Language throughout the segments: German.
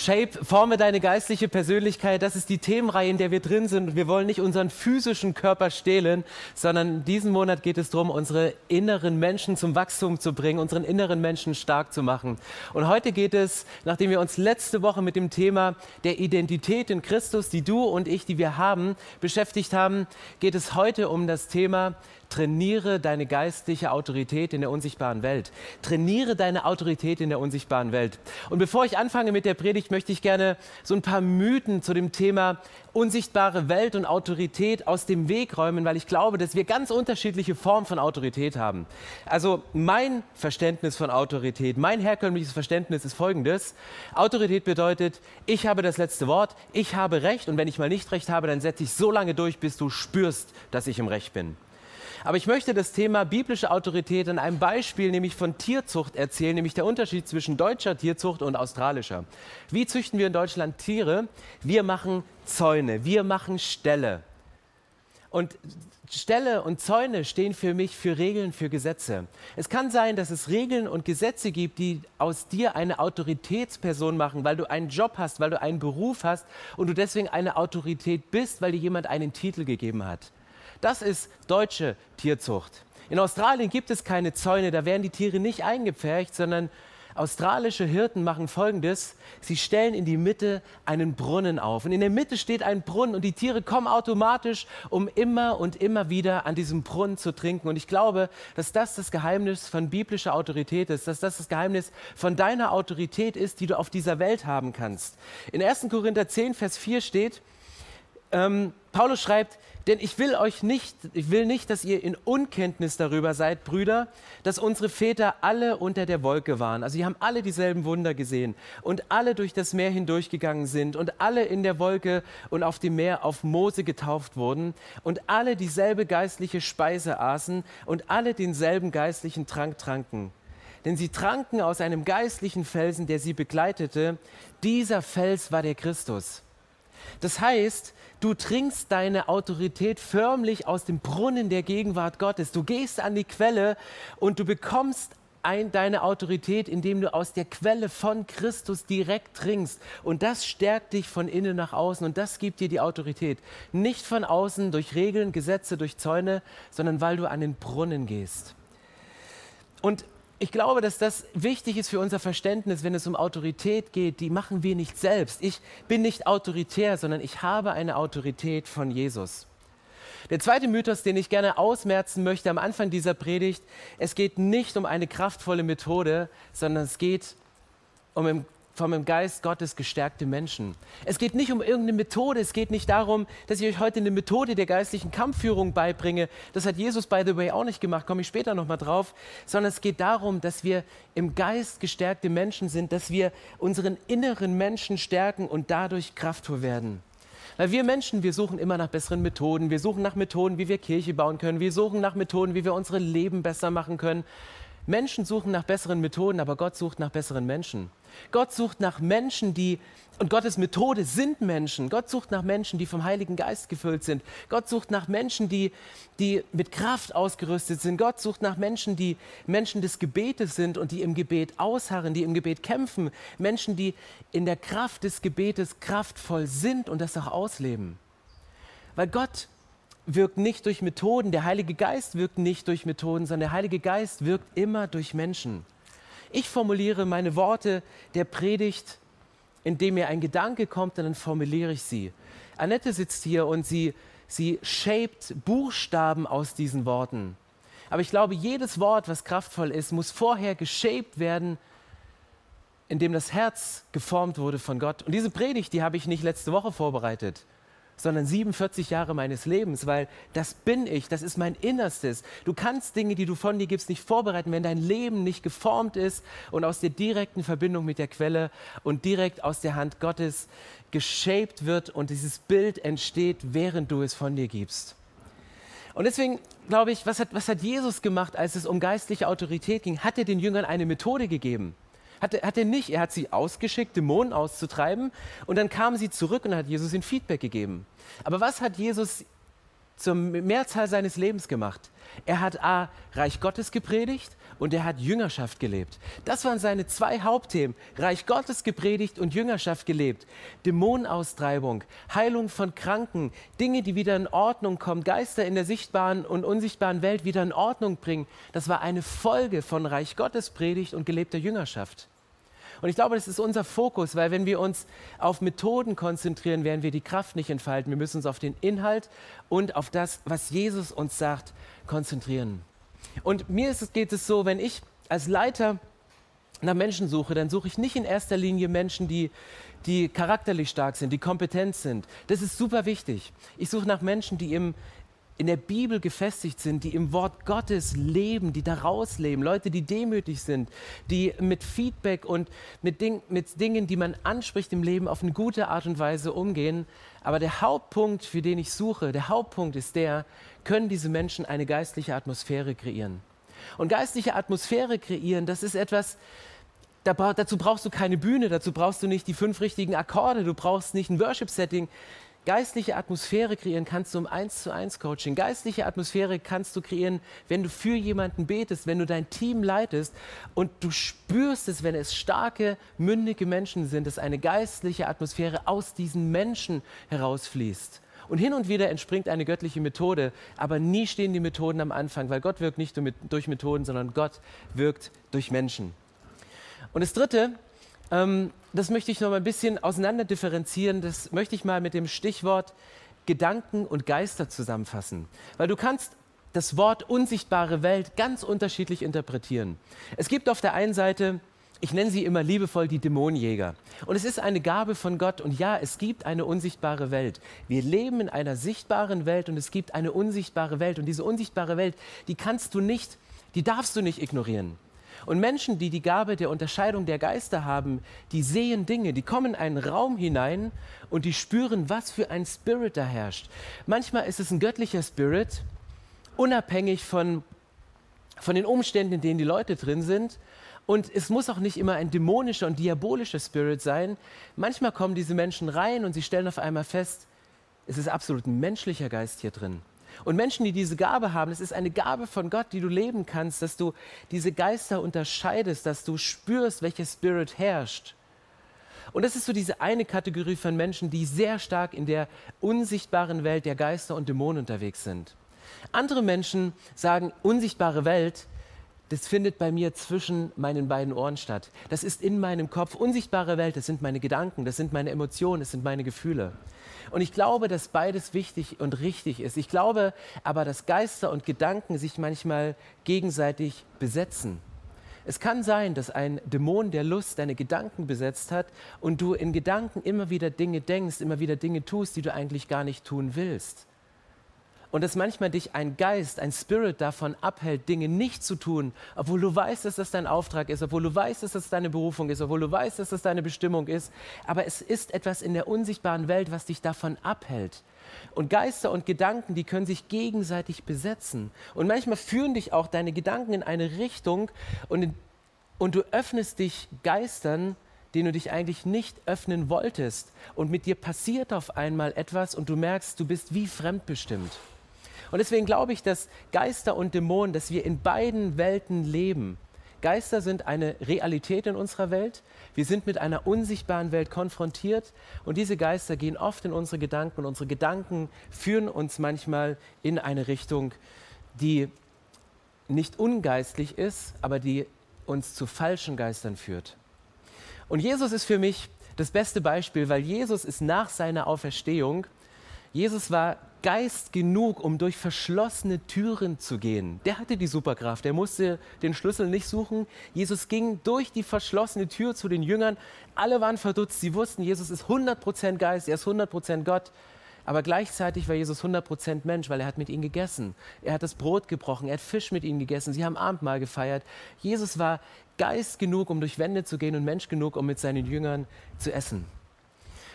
Shape, forme deine geistliche Persönlichkeit. Das ist die Themenreihe, in der wir drin sind. Wir wollen nicht unseren physischen Körper stehlen, sondern diesen Monat geht es darum, unsere inneren Menschen zum Wachstum zu bringen, unseren inneren Menschen stark zu machen. Und heute geht es, nachdem wir uns letzte Woche mit dem Thema der Identität in Christus, die du und ich, die wir haben, beschäftigt haben, geht es heute um das Thema Trainiere deine geistliche Autorität in der unsichtbaren Welt. Trainiere deine Autorität in der unsichtbaren Welt. Und bevor ich anfange mit der Predigt, möchte ich gerne so ein paar Mythen zu dem Thema unsichtbare Welt und Autorität aus dem Weg räumen, weil ich glaube, dass wir ganz unterschiedliche Formen von Autorität haben. Also mein Verständnis von Autorität, mein herkömmliches Verständnis ist folgendes. Autorität bedeutet, ich habe das letzte Wort, ich habe Recht und wenn ich mal nicht Recht habe, dann setze ich so lange durch, bis du spürst, dass ich im Recht bin. Aber ich möchte das Thema biblische Autorität an einem Beispiel, nämlich von Tierzucht erzählen, nämlich der Unterschied zwischen deutscher Tierzucht und australischer. Wie züchten wir in Deutschland Tiere? Wir machen Zäune, wir machen Ställe. Und Ställe und Zäune stehen für mich für Regeln, für Gesetze. Es kann sein, dass es Regeln und Gesetze gibt, die aus dir eine Autoritätsperson machen, weil du einen Job hast, weil du einen Beruf hast und du deswegen eine Autorität bist, weil dir jemand einen Titel gegeben hat. Das ist deutsche Tierzucht. In Australien gibt es keine Zäune, da werden die Tiere nicht eingepfercht, sondern australische Hirten machen Folgendes. Sie stellen in die Mitte einen Brunnen auf. Und in der Mitte steht ein Brunnen und die Tiere kommen automatisch, um immer und immer wieder an diesem Brunnen zu trinken. Und ich glaube, dass das das Geheimnis von biblischer Autorität ist, dass das das Geheimnis von deiner Autorität ist, die du auf dieser Welt haben kannst. In 1. Korinther 10, Vers 4 steht, ähm, Paulus schreibt, denn ich will euch nicht, ich will nicht, dass ihr in Unkenntnis darüber seid, Brüder, dass unsere Väter alle unter der Wolke waren. Also sie haben alle dieselben Wunder gesehen und alle durch das Meer hindurchgegangen sind und alle in der Wolke und auf dem Meer auf Mose getauft wurden und alle dieselbe geistliche Speise aßen und alle denselben geistlichen Trank tranken. Denn sie tranken aus einem geistlichen Felsen, der sie begleitete. Dieser Fels war der Christus. Das heißt, du trinkst deine Autorität förmlich aus dem Brunnen der Gegenwart Gottes. Du gehst an die Quelle und du bekommst ein, deine Autorität, indem du aus der Quelle von Christus direkt trinkst. Und das stärkt dich von innen nach außen und das gibt dir die Autorität. Nicht von außen durch Regeln, Gesetze, durch Zäune, sondern weil du an den Brunnen gehst. Und ich glaube, dass das wichtig ist für unser Verständnis, wenn es um Autorität geht. Die machen wir nicht selbst. Ich bin nicht autoritär, sondern ich habe eine Autorität von Jesus. Der zweite Mythos, den ich gerne ausmerzen möchte am Anfang dieser Predigt, es geht nicht um eine kraftvolle Methode, sondern es geht um im vom im Geist Gottes gestärkte Menschen. Es geht nicht um irgendeine Methode, es geht nicht darum, dass ich euch heute eine Methode der geistlichen Kampfführung beibringe. Das hat Jesus, by the way, auch nicht gemacht, komme ich später nochmal drauf, sondern es geht darum, dass wir im Geist gestärkte Menschen sind, dass wir unseren inneren Menschen stärken und dadurch kraftvoll werden. Weil wir Menschen, wir suchen immer nach besseren Methoden, wir suchen nach Methoden, wie wir Kirche bauen können, wir suchen nach Methoden, wie wir unsere Leben besser machen können. Menschen suchen nach besseren Methoden, aber Gott sucht nach besseren Menschen. Gott sucht nach Menschen, die, und Gottes Methode sind Menschen. Gott sucht nach Menschen, die vom Heiligen Geist gefüllt sind. Gott sucht nach Menschen, die, die mit Kraft ausgerüstet sind. Gott sucht nach Menschen, die Menschen des Gebetes sind und die im Gebet ausharren, die im Gebet kämpfen. Menschen, die in der Kraft des Gebetes kraftvoll sind und das auch ausleben. Weil Gott wirkt nicht durch Methoden, der Heilige Geist wirkt nicht durch Methoden, sondern der Heilige Geist wirkt immer durch Menschen. Ich formuliere meine Worte der Predigt, indem mir ein Gedanke kommt, und dann formuliere ich sie. Annette sitzt hier und sie, sie shaped Buchstaben aus diesen Worten. Aber ich glaube, jedes Wort, was kraftvoll ist, muss vorher geshaped werden, indem das Herz geformt wurde von Gott. Und diese Predigt, die habe ich nicht letzte Woche vorbereitet sondern 47 Jahre meines Lebens, weil das bin ich, das ist mein Innerstes. Du kannst Dinge, die du von dir gibst, nicht vorbereiten, wenn dein Leben nicht geformt ist und aus der direkten Verbindung mit der Quelle und direkt aus der Hand Gottes geshaped wird und dieses Bild entsteht, während du es von dir gibst. Und deswegen glaube ich, was hat, was hat Jesus gemacht, als es um geistliche Autorität ging? Hat er den Jüngern eine Methode gegeben? Hat er, hat er nicht. Er hat sie ausgeschickt, Dämonen auszutreiben. Und dann kamen sie zurück und hat Jesus ihnen Feedback gegeben. Aber was hat Jesus zur Mehrzahl seines Lebens gemacht? Er hat A, Reich Gottes gepredigt und er hat Jüngerschaft gelebt. Das waren seine zwei Hauptthemen. Reich Gottes gepredigt und Jüngerschaft gelebt. Dämonenaustreibung, Heilung von Kranken, Dinge, die wieder in Ordnung kommen, Geister in der sichtbaren und unsichtbaren Welt wieder in Ordnung bringen. Das war eine Folge von Reich Gottes Predigt und gelebter Jüngerschaft. Und ich glaube, das ist unser Fokus, weil wenn wir uns auf Methoden konzentrieren, werden wir die Kraft nicht entfalten. Wir müssen uns auf den Inhalt und auf das, was Jesus uns sagt, konzentrieren. Und mir es, geht es so, wenn ich als Leiter nach Menschen suche, dann suche ich nicht in erster Linie Menschen, die, die charakterlich stark sind, die kompetent sind. Das ist super wichtig. Ich suche nach Menschen, die im, in der Bibel gefestigt sind, die im Wort Gottes leben, die daraus leben, Leute, die demütig sind, die mit Feedback und mit, Ding, mit Dingen, die man anspricht im Leben, auf eine gute Art und Weise umgehen. Aber der Hauptpunkt, für den ich suche, der Hauptpunkt ist der, können diese Menschen eine geistliche Atmosphäre kreieren. Und geistliche Atmosphäre kreieren, das ist etwas, dazu brauchst du keine Bühne, dazu brauchst du nicht die fünf richtigen Akkorde, du brauchst nicht ein Worship-Setting. Geistliche Atmosphäre kreieren kannst du im 1 zu 1 Coaching. Geistliche Atmosphäre kannst du kreieren, wenn du für jemanden betest, wenn du dein Team leitest und du spürst es, wenn es starke, mündige Menschen sind, dass eine geistliche Atmosphäre aus diesen Menschen herausfließt. Und hin und wieder entspringt eine göttliche Methode, aber nie stehen die Methoden am Anfang, weil Gott wirkt nicht durch Methoden, sondern Gott wirkt durch Menschen. Und das Dritte, ähm, das möchte ich noch mal ein bisschen auseinander differenzieren. Das möchte ich mal mit dem Stichwort Gedanken und Geister zusammenfassen. Weil du kannst das Wort unsichtbare Welt ganz unterschiedlich interpretieren. Es gibt auf der einen Seite, ich nenne sie immer liebevoll die Dämonenjäger. Und es ist eine Gabe von Gott. Und ja, es gibt eine unsichtbare Welt. Wir leben in einer sichtbaren Welt und es gibt eine unsichtbare Welt. Und diese unsichtbare Welt, die kannst du nicht, die darfst du nicht ignorieren. Und Menschen, die die Gabe der Unterscheidung der Geister haben, die sehen Dinge, die kommen in einen Raum hinein und die spüren, was für ein Spirit da herrscht. Manchmal ist es ein göttlicher Spirit, unabhängig von, von den Umständen, in denen die Leute drin sind. Und es muss auch nicht immer ein dämonischer und diabolischer Spirit sein. Manchmal kommen diese Menschen rein und sie stellen auf einmal fest, es ist absolut ein menschlicher Geist hier drin. Und Menschen, die diese Gabe haben, es ist eine Gabe von Gott, die du leben kannst, dass du diese Geister unterscheidest, dass du spürst, welcher Spirit herrscht. Und das ist so diese eine Kategorie von Menschen, die sehr stark in der unsichtbaren Welt der Geister und Dämonen unterwegs sind. Andere Menschen sagen, unsichtbare Welt, das findet bei mir zwischen meinen beiden Ohren statt. Das ist in meinem Kopf. Unsichtbare Welt, das sind meine Gedanken, das sind meine Emotionen, das sind meine Gefühle. Und ich glaube, dass beides wichtig und richtig ist. Ich glaube aber, dass Geister und Gedanken sich manchmal gegenseitig besetzen. Es kann sein, dass ein Dämon der Lust deine Gedanken besetzt hat und du in Gedanken immer wieder Dinge denkst, immer wieder Dinge tust, die du eigentlich gar nicht tun willst und dass manchmal dich ein Geist, ein Spirit davon abhält, Dinge nicht zu tun, obwohl du weißt, dass das dein Auftrag ist, obwohl du weißt, dass das deine Berufung ist, obwohl du weißt, dass das deine Bestimmung ist. Aber es ist etwas in der unsichtbaren Welt, was dich davon abhält. Und Geister und Gedanken, die können sich gegenseitig besetzen. Und manchmal führen dich auch deine Gedanken in eine Richtung und, und du öffnest dich Geistern, den du dich eigentlich nicht öffnen wolltest. Und mit dir passiert auf einmal etwas und du merkst, du bist wie fremdbestimmt. Und deswegen glaube ich, dass Geister und Dämonen, dass wir in beiden Welten leben. Geister sind eine Realität in unserer Welt. Wir sind mit einer unsichtbaren Welt konfrontiert und diese Geister gehen oft in unsere Gedanken und unsere Gedanken führen uns manchmal in eine Richtung, die nicht ungeistlich ist, aber die uns zu falschen Geistern führt. Und Jesus ist für mich das beste Beispiel, weil Jesus ist nach seiner Auferstehung, Jesus war Geist genug, um durch verschlossene Türen zu gehen. Der hatte die Superkraft. Er musste den Schlüssel nicht suchen. Jesus ging durch die verschlossene Tür zu den Jüngern. Alle waren verdutzt. Sie wussten, Jesus ist 100% Geist, er ist 100% Gott. Aber gleichzeitig war Jesus 100% Mensch, weil er hat mit ihnen gegessen. Er hat das Brot gebrochen, er hat Fisch mit ihnen gegessen, sie haben Abendmahl gefeiert. Jesus war Geist genug, um durch Wände zu gehen und Mensch genug, um mit seinen Jüngern zu essen.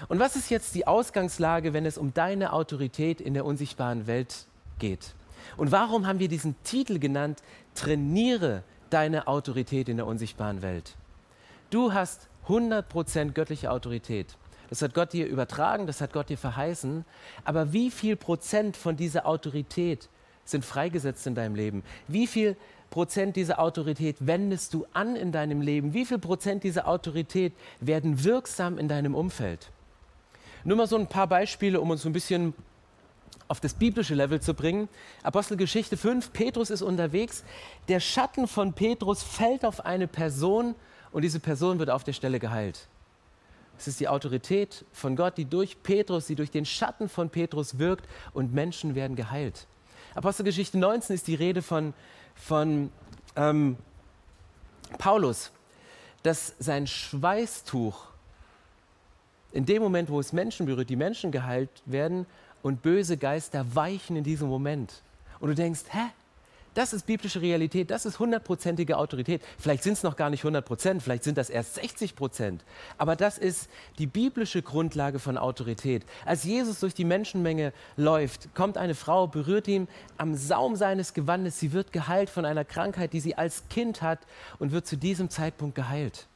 Und was ist jetzt die Ausgangslage, wenn es um deine Autorität in der unsichtbaren Welt geht? Und warum haben wir diesen Titel genannt, Trainiere deine Autorität in der unsichtbaren Welt? Du hast 100% göttliche Autorität. Das hat Gott dir übertragen, das hat Gott dir verheißen. Aber wie viel Prozent von dieser Autorität sind freigesetzt in deinem Leben? Wie viel Prozent dieser Autorität wendest du an in deinem Leben? Wie viel Prozent dieser Autorität werden wirksam in deinem Umfeld? Nur mal so ein paar Beispiele, um uns so ein bisschen auf das biblische Level zu bringen. Apostelgeschichte 5, Petrus ist unterwegs. Der Schatten von Petrus fällt auf eine Person und diese Person wird auf der Stelle geheilt. Es ist die Autorität von Gott, die durch Petrus, die durch den Schatten von Petrus wirkt und Menschen werden geheilt. Apostelgeschichte 19 ist die Rede von, von ähm, Paulus, dass sein Schweißtuch in dem Moment, wo es Menschen berührt, die Menschen geheilt werden und böse Geister weichen in diesem Moment. Und du denkst, hä? Das ist biblische Realität, das ist hundertprozentige Autorität. Vielleicht sind es noch gar nicht 100 Prozent, vielleicht sind das erst 60 Prozent. Aber das ist die biblische Grundlage von Autorität. Als Jesus durch die Menschenmenge läuft, kommt eine Frau, berührt ihn am Saum seines Gewandes. Sie wird geheilt von einer Krankheit, die sie als Kind hat und wird zu diesem Zeitpunkt geheilt.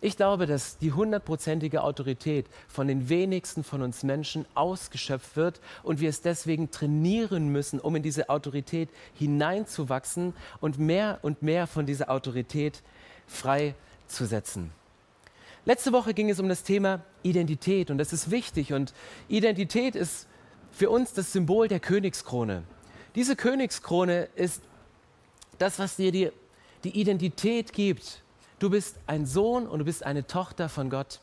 Ich glaube, dass die hundertprozentige Autorität von den wenigsten von uns Menschen ausgeschöpft wird und wir es deswegen trainieren müssen, um in diese Autorität hineinzuwachsen und mehr und mehr von dieser Autorität freizusetzen. Letzte Woche ging es um das Thema Identität und das ist wichtig und Identität ist für uns das Symbol der Königskrone. Diese Königskrone ist das, was dir die, die Identität gibt, Du bist ein Sohn und du bist eine Tochter von Gott.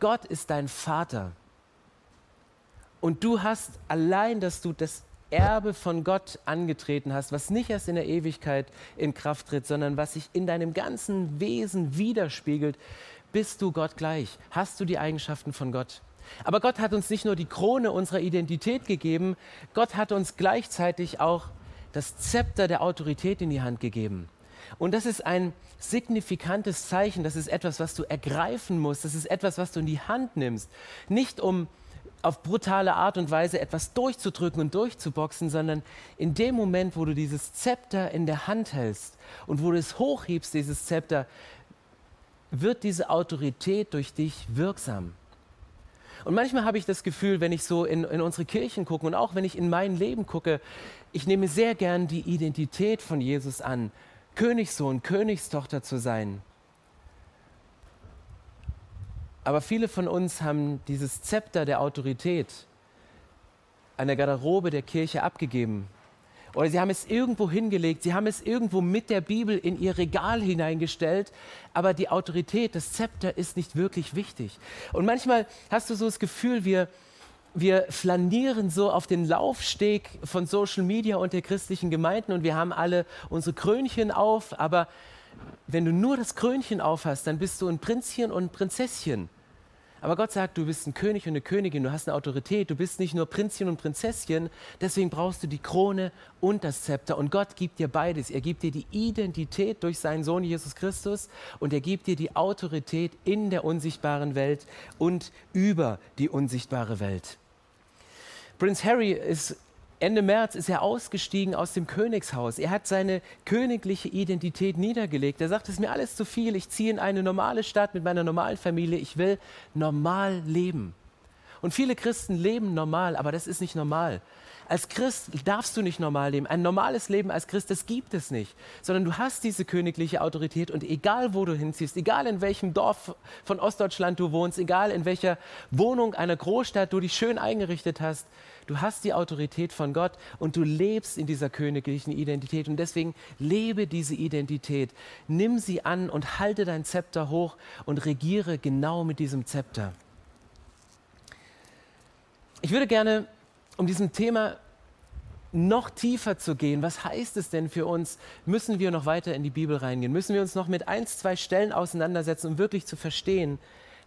Gott ist dein Vater. Und du hast allein, dass du das Erbe von Gott angetreten hast, was nicht erst in der Ewigkeit in Kraft tritt, sondern was sich in deinem ganzen Wesen widerspiegelt, bist du Gott gleich, hast du die Eigenschaften von Gott. Aber Gott hat uns nicht nur die Krone unserer Identität gegeben, Gott hat uns gleichzeitig auch das Zepter der Autorität in die Hand gegeben. Und das ist ein signifikantes Zeichen, das ist etwas, was du ergreifen musst, das ist etwas, was du in die Hand nimmst. Nicht um auf brutale Art und Weise etwas durchzudrücken und durchzuboxen, sondern in dem Moment, wo du dieses Zepter in der Hand hältst und wo du es hochhebst, dieses Zepter, wird diese Autorität durch dich wirksam. Und manchmal habe ich das Gefühl, wenn ich so in, in unsere Kirchen gucke und auch wenn ich in mein Leben gucke, ich nehme sehr gern die Identität von Jesus an, Königssohn, Königstochter zu sein. Aber viele von uns haben dieses Zepter der Autorität an der Garderobe der Kirche abgegeben. Oder sie haben es irgendwo hingelegt, sie haben es irgendwo mit der Bibel in ihr Regal hineingestellt, aber die Autorität, das Zepter ist nicht wirklich wichtig. Und manchmal hast du so das Gefühl, wir, wir flanieren so auf den Laufsteg von Social Media und der christlichen Gemeinden und wir haben alle unsere Krönchen auf, aber wenn du nur das Krönchen auf hast, dann bist du ein Prinzchen und ein Prinzesschen. Aber Gott sagt, du bist ein König und eine Königin, du hast eine Autorität, du bist nicht nur Prinzchen und Prinzesschen, deswegen brauchst du die Krone und das Zepter. Und Gott gibt dir beides. Er gibt dir die Identität durch seinen Sohn Jesus Christus und er gibt dir die Autorität in der unsichtbaren Welt und über die unsichtbare Welt. Prinz Harry ist Ende März ist er ausgestiegen aus dem Königshaus. Er hat seine königliche Identität niedergelegt. Er sagt, es ist mir alles zu viel. Ich ziehe in eine normale Stadt mit meiner normalen Familie. Ich will normal leben. Und viele Christen leben normal, aber das ist nicht normal. Als Christ darfst du nicht normal leben. Ein normales Leben als Christ, das gibt es nicht. Sondern du hast diese königliche Autorität und egal wo du hinziehst, egal in welchem Dorf von Ostdeutschland du wohnst, egal in welcher Wohnung einer Großstadt du dich schön eingerichtet hast, du hast die Autorität von Gott und du lebst in dieser königlichen Identität. Und deswegen lebe diese Identität. Nimm sie an und halte dein Zepter hoch und regiere genau mit diesem Zepter. Ich würde gerne um diesem Thema noch tiefer zu gehen, was heißt es denn für uns? Müssen wir noch weiter in die Bibel reingehen? Müssen wir uns noch mit ein, zwei Stellen auseinandersetzen, um wirklich zu verstehen,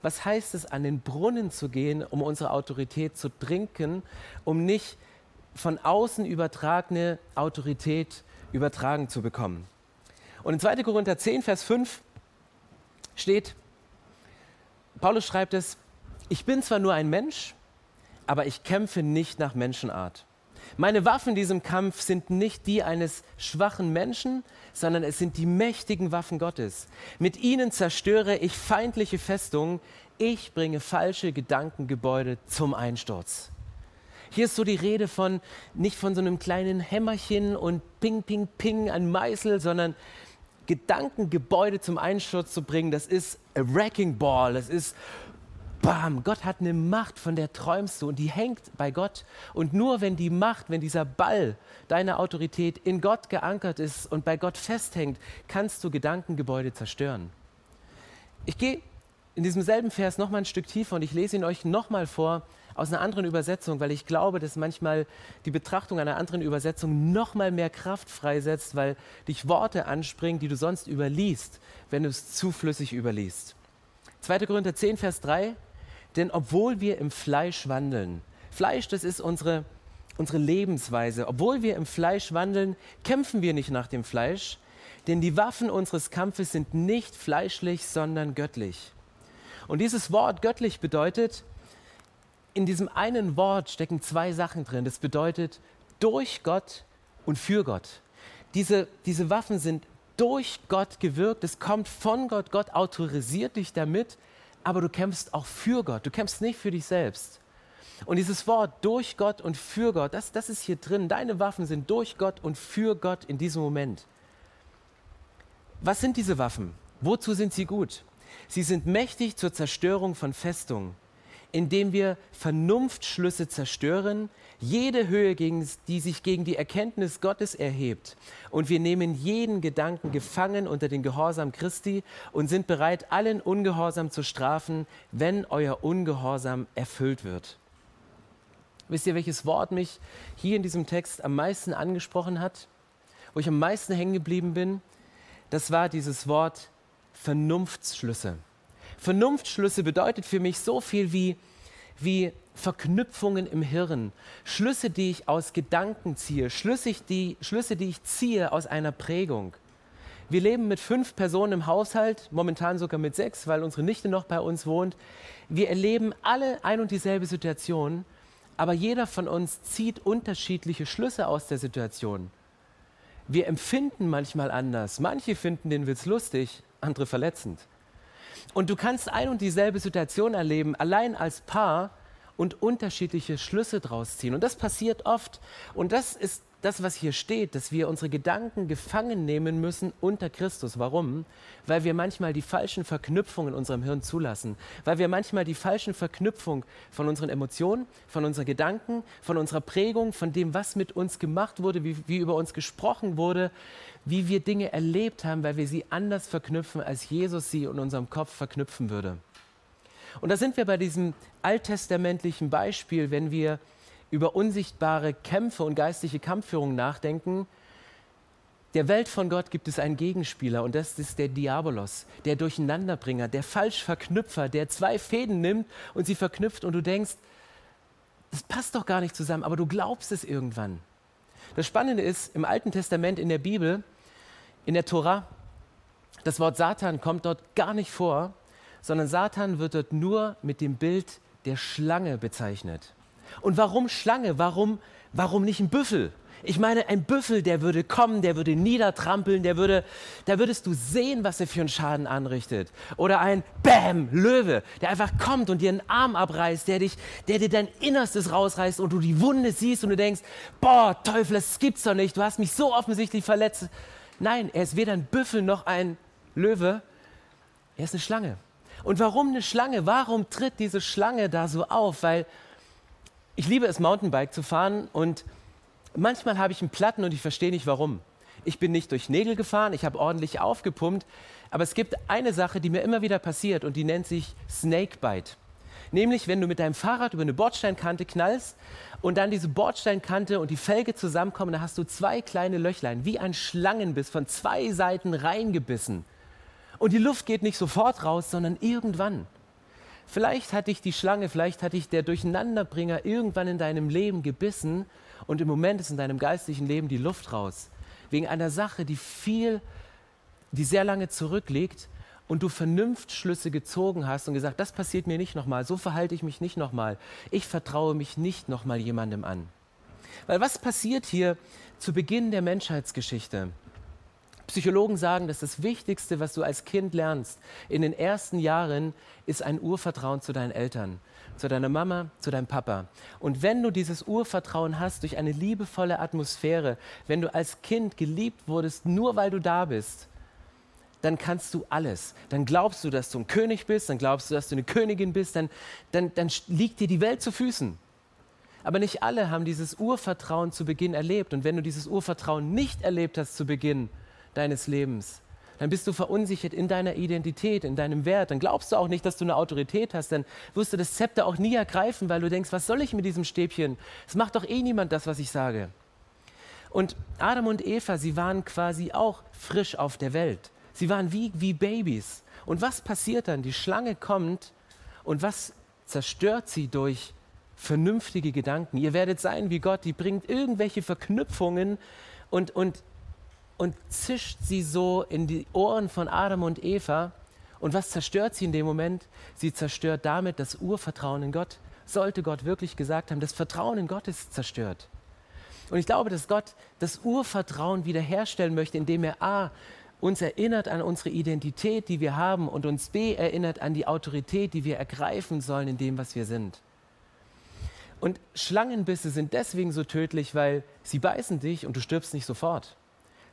was heißt es, an den Brunnen zu gehen, um unsere Autorität zu trinken, um nicht von außen übertragene Autorität übertragen zu bekommen? Und in 2. Korinther 10, Vers 5 steht, Paulus schreibt es, ich bin zwar nur ein Mensch, aber ich kämpfe nicht nach Menschenart. Meine Waffen in diesem Kampf sind nicht die eines schwachen Menschen, sondern es sind die mächtigen Waffen Gottes. Mit ihnen zerstöre ich feindliche Festungen, ich bringe falsche Gedankengebäude zum Einsturz. Hier ist so die Rede von nicht von so einem kleinen Hämmerchen und Ping, Ping, Ping an Meißel, sondern Gedankengebäude zum Einsturz zu bringen. Das ist a Wrecking Ball, das ist Bam, Gott hat eine Macht, von der träumst du und die hängt bei Gott. Und nur wenn die Macht, wenn dieser Ball deiner Autorität in Gott geankert ist und bei Gott festhängt, kannst du Gedankengebäude zerstören. Ich gehe in diesem selben Vers noch mal ein Stück tiefer und ich lese ihn euch noch mal vor aus einer anderen Übersetzung, weil ich glaube, dass manchmal die Betrachtung einer anderen Übersetzung noch mal mehr Kraft freisetzt, weil dich Worte anspringen, die du sonst überliest, wenn du es zuflüssig überliest. 2. Korinther 10, Vers 3 denn obwohl wir im Fleisch wandeln, Fleisch, das ist unsere, unsere Lebensweise, obwohl wir im Fleisch wandeln, kämpfen wir nicht nach dem Fleisch, denn die Waffen unseres Kampfes sind nicht fleischlich, sondern göttlich. Und dieses Wort göttlich bedeutet, in diesem einen Wort stecken zwei Sachen drin. Das bedeutet durch Gott und für Gott. Diese, diese Waffen sind durch Gott gewirkt, es kommt von Gott, Gott autorisiert dich damit, aber du kämpfst auch für Gott. Du kämpfst nicht für dich selbst. Und dieses Wort durch Gott und für Gott, das, das ist hier drin. Deine Waffen sind durch Gott und für Gott in diesem Moment. Was sind diese Waffen? Wozu sind sie gut? Sie sind mächtig zur Zerstörung von Festungen indem wir Vernunftschlüsse zerstören, jede Höhe, die sich gegen die Erkenntnis Gottes erhebt. Und wir nehmen jeden Gedanken gefangen unter den Gehorsam Christi und sind bereit, allen Ungehorsam zu strafen, wenn euer Ungehorsam erfüllt wird. Wisst ihr, welches Wort mich hier in diesem Text am meisten angesprochen hat? Wo ich am meisten hängen geblieben bin? Das war dieses Wort Vernunftsschlüsse. Vernunftschlüsse bedeutet für mich so viel wie, wie Verknüpfungen im Hirn, Schlüsse, die ich aus Gedanken ziehe, Schlüsse die, Schlüsse, die ich ziehe aus einer Prägung. Wir leben mit fünf Personen im Haushalt, momentan sogar mit sechs, weil unsere Nichte noch bei uns wohnt. Wir erleben alle ein und dieselbe Situation, aber jeder von uns zieht unterschiedliche Schlüsse aus der Situation. Wir empfinden manchmal anders. Manche finden den Witz lustig, andere verletzend. Und du kannst ein und dieselbe Situation erleben, allein als Paar und unterschiedliche Schlüsse draus ziehen. Und das passiert oft. Und das ist das, was hier steht, dass wir unsere Gedanken gefangen nehmen müssen unter Christus. Warum? Weil wir manchmal die falschen Verknüpfungen in unserem Hirn zulassen. Weil wir manchmal die falschen Verknüpfungen von unseren Emotionen, von unseren Gedanken, von unserer Prägung, von dem, was mit uns gemacht wurde, wie, wie über uns gesprochen wurde, wie wir Dinge erlebt haben, weil wir sie anders verknüpfen, als Jesus sie in unserem Kopf verknüpfen würde. Und da sind wir bei diesem alttestamentlichen Beispiel, wenn wir über unsichtbare Kämpfe und geistliche Kampfführung nachdenken, der Welt von Gott gibt es einen Gegenspieler und das ist der Diabolos, der Durcheinanderbringer, der Falschverknüpfer, der zwei Fäden nimmt und sie verknüpft und du denkst, das passt doch gar nicht zusammen, aber du glaubst es irgendwann. Das Spannende ist, im Alten Testament in der Bibel, in der Tora, das Wort Satan kommt dort gar nicht vor, sondern Satan wird dort nur mit dem Bild der Schlange bezeichnet. Und warum Schlange? Warum, warum nicht ein Büffel? Ich meine, ein Büffel, der würde kommen, der würde niedertrampeln, der würde, da würdest du sehen, was er für einen Schaden anrichtet. Oder ein Bäm, Löwe, der einfach kommt und dir einen Arm abreißt, der, dich, der dir dein Innerstes rausreißt und du die Wunde siehst und du denkst, boah, Teufel, das gibt's doch nicht, du hast mich so offensichtlich verletzt. Nein, er ist weder ein Büffel noch ein Löwe, er ist eine Schlange. Und warum eine Schlange? Warum tritt diese Schlange da so auf? Weil ich liebe es, Mountainbike zu fahren und manchmal habe ich einen Platten und ich verstehe nicht warum. Ich bin nicht durch Nägel gefahren, ich habe ordentlich aufgepumpt, aber es gibt eine Sache, die mir immer wieder passiert und die nennt sich Snakebite. Nämlich, wenn du mit deinem Fahrrad über eine Bordsteinkante knallst und dann diese Bordsteinkante und die Felge zusammenkommen, dann hast du zwei kleine Löchlein, wie ein Schlangenbiss von zwei Seiten reingebissen. Und die Luft geht nicht sofort raus, sondern irgendwann. Vielleicht hat dich die Schlange, vielleicht hat dich der Durcheinanderbringer irgendwann in deinem Leben gebissen und im Moment ist in deinem geistlichen Leben die Luft raus. Wegen einer Sache, die viel, die sehr lange zurückliegt und du Vernunftschlüsse gezogen hast und gesagt, das passiert mir nicht nochmal, so verhalte ich mich nicht nochmal. Ich vertraue mich nicht nochmal jemandem an. Weil was passiert hier zu Beginn der Menschheitsgeschichte? Psychologen sagen, dass das Wichtigste, was du als Kind lernst in den ersten Jahren, ist ein Urvertrauen zu deinen Eltern, zu deiner Mama, zu deinem Papa. Und wenn du dieses Urvertrauen hast durch eine liebevolle Atmosphäre, wenn du als Kind geliebt wurdest, nur weil du da bist, dann kannst du alles. Dann glaubst du, dass du ein König bist, dann glaubst du, dass du eine Königin bist, dann, dann, dann liegt dir die Welt zu Füßen. Aber nicht alle haben dieses Urvertrauen zu Beginn erlebt. Und wenn du dieses Urvertrauen nicht erlebt hast zu Beginn, deines Lebens. Dann bist du verunsichert in deiner Identität, in deinem Wert. Dann glaubst du auch nicht, dass du eine Autorität hast. Dann wirst du das Zepter auch nie ergreifen, weil du denkst, was soll ich mit diesem Stäbchen? Es macht doch eh niemand das, was ich sage. Und Adam und Eva, sie waren quasi auch frisch auf der Welt. Sie waren wie, wie Babys. Und was passiert dann? Die Schlange kommt und was zerstört sie durch vernünftige Gedanken? Ihr werdet sein wie Gott, die bringt irgendwelche Verknüpfungen und, und und zischt sie so in die Ohren von Adam und Eva. Und was zerstört sie in dem Moment? Sie zerstört damit das Urvertrauen in Gott. Sollte Gott wirklich gesagt haben, das Vertrauen in Gott ist zerstört. Und ich glaube, dass Gott das Urvertrauen wiederherstellen möchte, indem er A, uns erinnert an unsere Identität, die wir haben, und uns B, erinnert an die Autorität, die wir ergreifen sollen in dem, was wir sind. Und Schlangenbisse sind deswegen so tödlich, weil sie beißen dich und du stirbst nicht sofort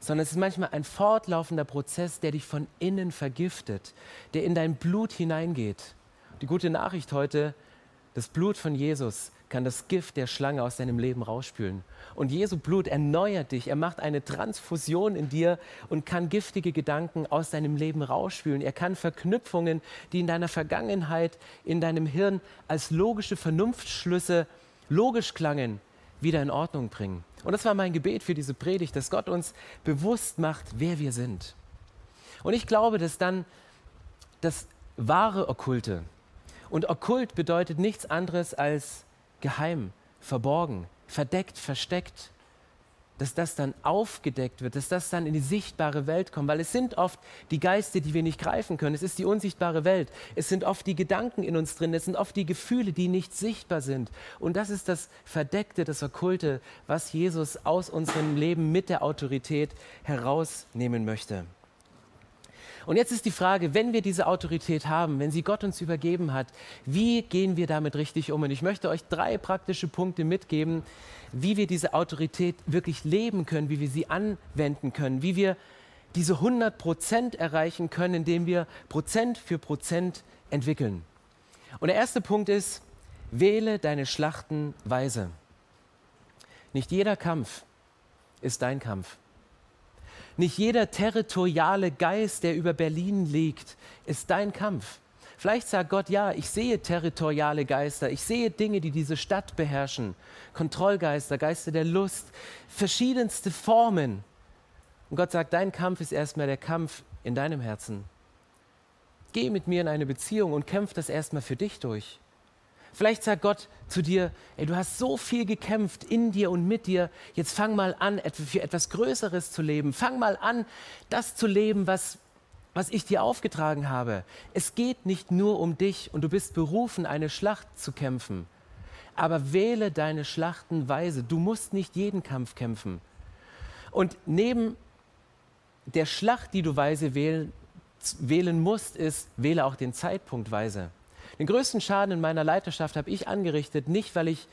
sondern es ist manchmal ein fortlaufender Prozess, der dich von innen vergiftet, der in dein Blut hineingeht. Die gute Nachricht heute, das Blut von Jesus kann das Gift der Schlange aus deinem Leben rausspülen. Und Jesu Blut erneuert dich. Er macht eine Transfusion in dir und kann giftige Gedanken aus deinem Leben rausspülen. Er kann Verknüpfungen, die in deiner Vergangenheit, in deinem Hirn als logische Vernunftsschlüsse logisch klangen, wieder in Ordnung bringen. Und das war mein Gebet für diese Predigt, dass Gott uns bewusst macht, wer wir sind. Und ich glaube, dass dann das wahre Okkulte, und okkult bedeutet nichts anderes als geheim, verborgen, verdeckt, versteckt, dass das dann aufgedeckt wird, dass das dann in die sichtbare Welt kommt, weil es sind oft die Geister, die wir nicht greifen können. Es ist die unsichtbare Welt. Es sind oft die Gedanken in uns drin. Es sind oft die Gefühle, die nicht sichtbar sind. Und das ist das Verdeckte, das Okkulte, was Jesus aus unserem Leben mit der Autorität herausnehmen möchte. Und jetzt ist die Frage, wenn wir diese Autorität haben, wenn sie Gott uns übergeben hat, wie gehen wir damit richtig um? Und ich möchte euch drei praktische Punkte mitgeben, wie wir diese Autorität wirklich leben können, wie wir sie anwenden können, wie wir diese 100 Prozent erreichen können, indem wir Prozent für Prozent entwickeln. Und der erste Punkt ist, wähle deine Schlachten weise. Nicht jeder Kampf ist dein Kampf. Nicht jeder territoriale Geist, der über Berlin liegt, ist dein Kampf. Vielleicht sagt Gott, ja, ich sehe territoriale Geister, ich sehe Dinge, die diese Stadt beherrschen, Kontrollgeister, Geister der Lust, verschiedenste Formen. Und Gott sagt, dein Kampf ist erstmal der Kampf in deinem Herzen. Geh mit mir in eine Beziehung und kämpf das erstmal für dich durch. Vielleicht sagt Gott zu dir, ey, du hast so viel gekämpft in dir und mit dir, jetzt fang mal an, für etwas Größeres zu leben. Fang mal an, das zu leben, was, was ich dir aufgetragen habe. Es geht nicht nur um dich und du bist berufen, eine Schlacht zu kämpfen. Aber wähle deine Schlachten weise. Du musst nicht jeden Kampf kämpfen. Und neben der Schlacht, die du weise wählen, wählen musst, ist, wähle auch den Zeitpunkt weise. Den größten Schaden in meiner Leiterschaft habe ich angerichtet, nicht weil, ich,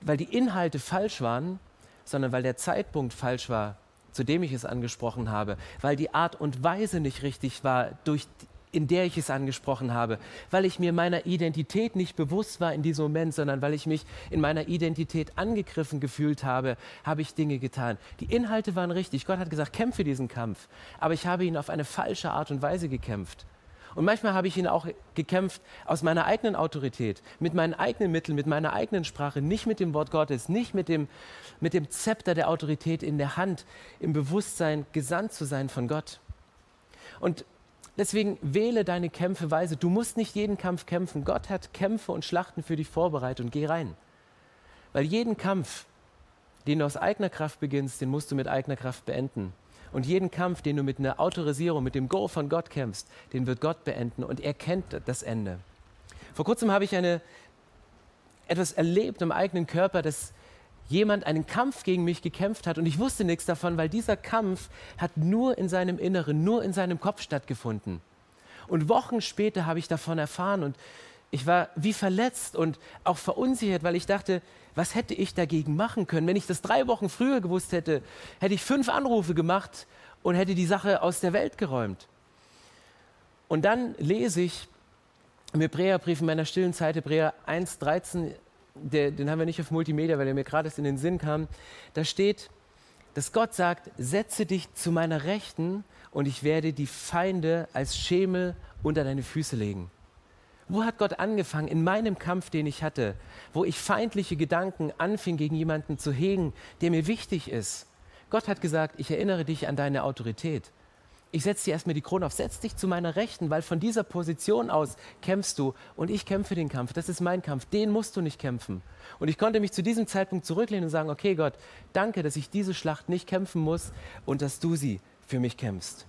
weil die Inhalte falsch waren, sondern weil der Zeitpunkt falsch war, zu dem ich es angesprochen habe, weil die Art und Weise nicht richtig war, durch, in der ich es angesprochen habe, weil ich mir meiner Identität nicht bewusst war in diesem Moment, sondern weil ich mich in meiner Identität angegriffen gefühlt habe, habe ich Dinge getan. Die Inhalte waren richtig. Gott hat gesagt, kämpfe diesen Kampf. Aber ich habe ihn auf eine falsche Art und Weise gekämpft. Und manchmal habe ich ihn auch gekämpft aus meiner eigenen Autorität, mit meinen eigenen Mitteln, mit meiner eigenen Sprache, nicht mit dem Wort Gottes, nicht mit dem, mit dem Zepter der Autorität in der Hand, im Bewusstsein, gesandt zu sein von Gott. Und deswegen wähle deine Kämpfe weise. Du musst nicht jeden Kampf kämpfen. Gott hat Kämpfe und Schlachten für dich vorbereitet und geh rein. Weil jeden Kampf, den du aus eigener Kraft beginnst, den musst du mit eigener Kraft beenden. Und jeden Kampf, den du mit einer Autorisierung, mit dem Go von Gott kämpfst, den wird Gott beenden und er kennt das Ende. Vor kurzem habe ich eine, etwas erlebt im eigenen Körper, das jemand einen Kampf gegen mich gekämpft hat und ich wusste nichts davon, weil dieser Kampf hat nur in seinem Inneren, nur in seinem Kopf stattgefunden. Und Wochen später habe ich davon erfahren und ich war wie verletzt und auch verunsichert, weil ich dachte, was hätte ich dagegen machen können? Wenn ich das drei Wochen früher gewusst hätte, hätte ich fünf Anrufe gemacht und hätte die Sache aus der Welt geräumt. Und dann lese ich im Hebräerbrief in meiner stillen Zeit, Hebräer 1,13, den haben wir nicht auf Multimedia, weil er mir gerade in den Sinn kam. Da steht, dass Gott sagt, setze dich zu meiner Rechten und ich werde die Feinde als Schemel unter deine Füße legen. Wo hat Gott angefangen? In meinem Kampf, den ich hatte, wo ich feindliche Gedanken anfing, gegen jemanden zu hegen, der mir wichtig ist. Gott hat gesagt, ich erinnere dich an deine Autorität. Ich setze dir erstmal die Krone auf, setz dich zu meiner Rechten, weil von dieser Position aus kämpfst du und ich kämpfe den Kampf. Das ist mein Kampf, den musst du nicht kämpfen. Und ich konnte mich zu diesem Zeitpunkt zurücklehnen und sagen, okay Gott, danke, dass ich diese Schlacht nicht kämpfen muss und dass du sie für mich kämpfst.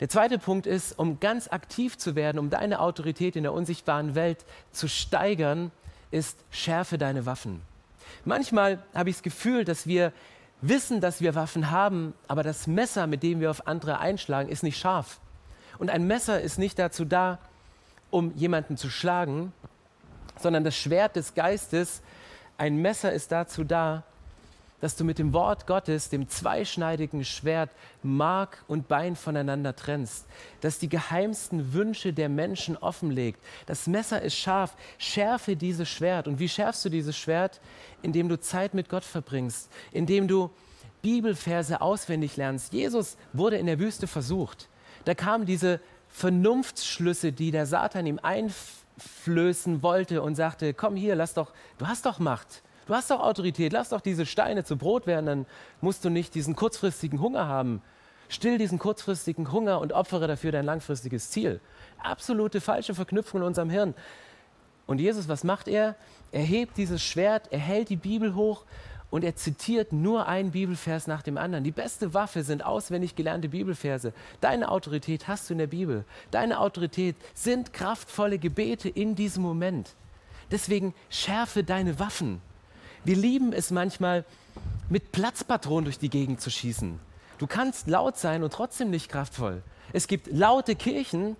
Der zweite Punkt ist, um ganz aktiv zu werden, um deine Autorität in der unsichtbaren Welt zu steigern, ist, schärfe deine Waffen. Manchmal habe ich das Gefühl, dass wir wissen, dass wir Waffen haben, aber das Messer, mit dem wir auf andere einschlagen, ist nicht scharf. Und ein Messer ist nicht dazu da, um jemanden zu schlagen, sondern das Schwert des Geistes, ein Messer ist dazu da, dass du mit dem Wort Gottes, dem zweischneidigen Schwert, Mark und Bein voneinander trennst, dass die geheimsten Wünsche der Menschen offenlegt. Das Messer ist scharf, schärfe dieses Schwert. Und wie schärfst du dieses Schwert? Indem du Zeit mit Gott verbringst, indem du Bibelverse auswendig lernst. Jesus wurde in der Wüste versucht. Da kamen diese Vernunftsschlüsse, die der Satan ihm einflößen wollte und sagte, komm hier, lass doch, du hast doch Macht. Du hast doch Autorität, lass doch diese Steine zu Brot werden, dann musst du nicht diesen kurzfristigen Hunger haben. Still diesen kurzfristigen Hunger und opfere dafür dein langfristiges Ziel. Absolute falsche Verknüpfung in unserem Hirn. Und Jesus, was macht er? Er hebt dieses Schwert, er hält die Bibel hoch und er zitiert nur einen Bibelvers nach dem anderen. Die beste Waffe sind auswendig gelernte Bibelverse. Deine Autorität hast du in der Bibel. Deine Autorität sind kraftvolle Gebete in diesem Moment. Deswegen schärfe deine Waffen. Wir lieben es manchmal, mit Platzpatronen durch die Gegend zu schießen. Du kannst laut sein und trotzdem nicht kraftvoll. Es gibt laute Kirchen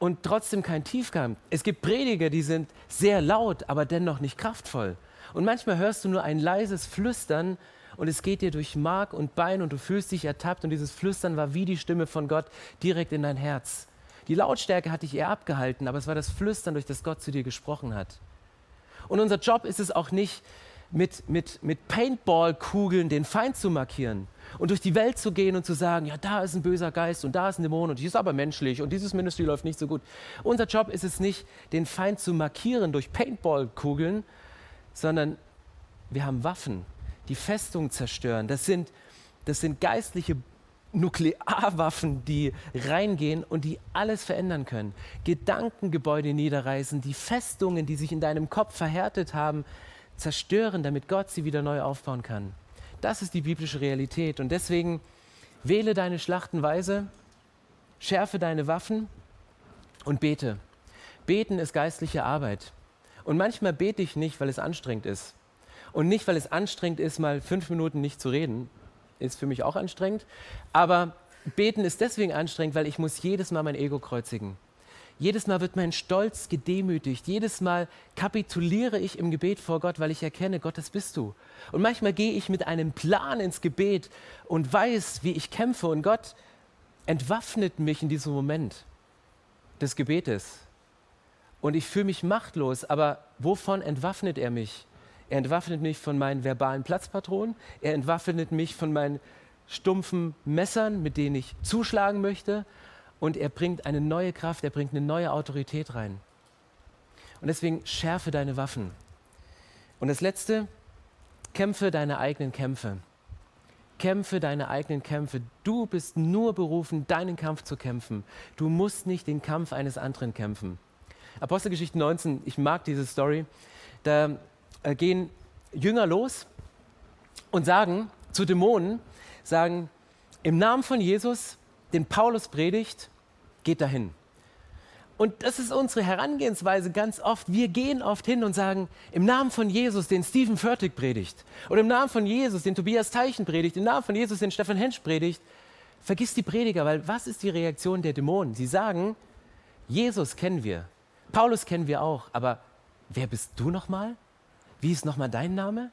und trotzdem kein Tiefgang. Es gibt Prediger, die sind sehr laut, aber dennoch nicht kraftvoll. Und manchmal hörst du nur ein leises Flüstern und es geht dir durch Mark und Bein und du fühlst dich ertappt und dieses Flüstern war wie die Stimme von Gott direkt in dein Herz. Die Lautstärke hat dich eher abgehalten, aber es war das Flüstern, durch das Gott zu dir gesprochen hat. Und unser Job ist es auch nicht, mit, mit, mit Paintball-Kugeln den Feind zu markieren und durch die Welt zu gehen und zu sagen, ja, da ist ein böser Geist und da ist ein Dämon und die ist aber menschlich und dieses Ministry läuft nicht so gut. Unser Job ist es nicht, den Feind zu markieren durch Paintball-Kugeln, sondern wir haben Waffen, die Festungen zerstören. Das sind, das sind geistliche Nuklearwaffen, die reingehen und die alles verändern können. Gedankengebäude niederreißen, die Festungen, die sich in deinem Kopf verhärtet haben, zerstören, damit Gott sie wieder neu aufbauen kann. Das ist die biblische Realität. Und deswegen wähle deine Schlachtenweise, schärfe deine Waffen und bete. Beten ist geistliche Arbeit. Und manchmal bete ich nicht, weil es anstrengend ist. Und nicht, weil es anstrengend ist, mal fünf Minuten nicht zu reden. Ist für mich auch anstrengend. Aber beten ist deswegen anstrengend, weil ich muss jedes Mal mein Ego kreuzigen. Jedes Mal wird mein Stolz gedemütigt. Jedes Mal kapituliere ich im Gebet vor Gott, weil ich erkenne, Gott, das bist du. Und manchmal gehe ich mit einem Plan ins Gebet und weiß, wie ich kämpfe. Und Gott entwaffnet mich in diesem Moment des Gebetes. Und ich fühle mich machtlos. Aber wovon entwaffnet er mich? Er entwaffnet mich von meinen verbalen Platzpatronen. Er entwaffnet mich von meinen stumpfen Messern, mit denen ich zuschlagen möchte und er bringt eine neue Kraft, er bringt eine neue Autorität rein. Und deswegen schärfe deine Waffen. Und das Letzte, kämpfe deine eigenen Kämpfe. Kämpfe deine eigenen Kämpfe. Du bist nur berufen, deinen Kampf zu kämpfen. Du musst nicht den Kampf eines anderen kämpfen. Apostelgeschichte 19, ich mag diese Story. Da äh, gehen Jünger los und sagen zu Dämonen, sagen, im Namen von Jesus den Paulus predigt, geht dahin. Und das ist unsere Herangehensweise ganz oft. Wir gehen oft hin und sagen, im Namen von Jesus, den Stephen Furtick predigt, oder im Namen von Jesus, den Tobias Teichen predigt, im Namen von Jesus, den Stefan Hensch predigt, vergiss die Prediger, weil was ist die Reaktion der Dämonen? Sie sagen, Jesus kennen wir, Paulus kennen wir auch, aber wer bist du nochmal? Wie ist nochmal dein Name?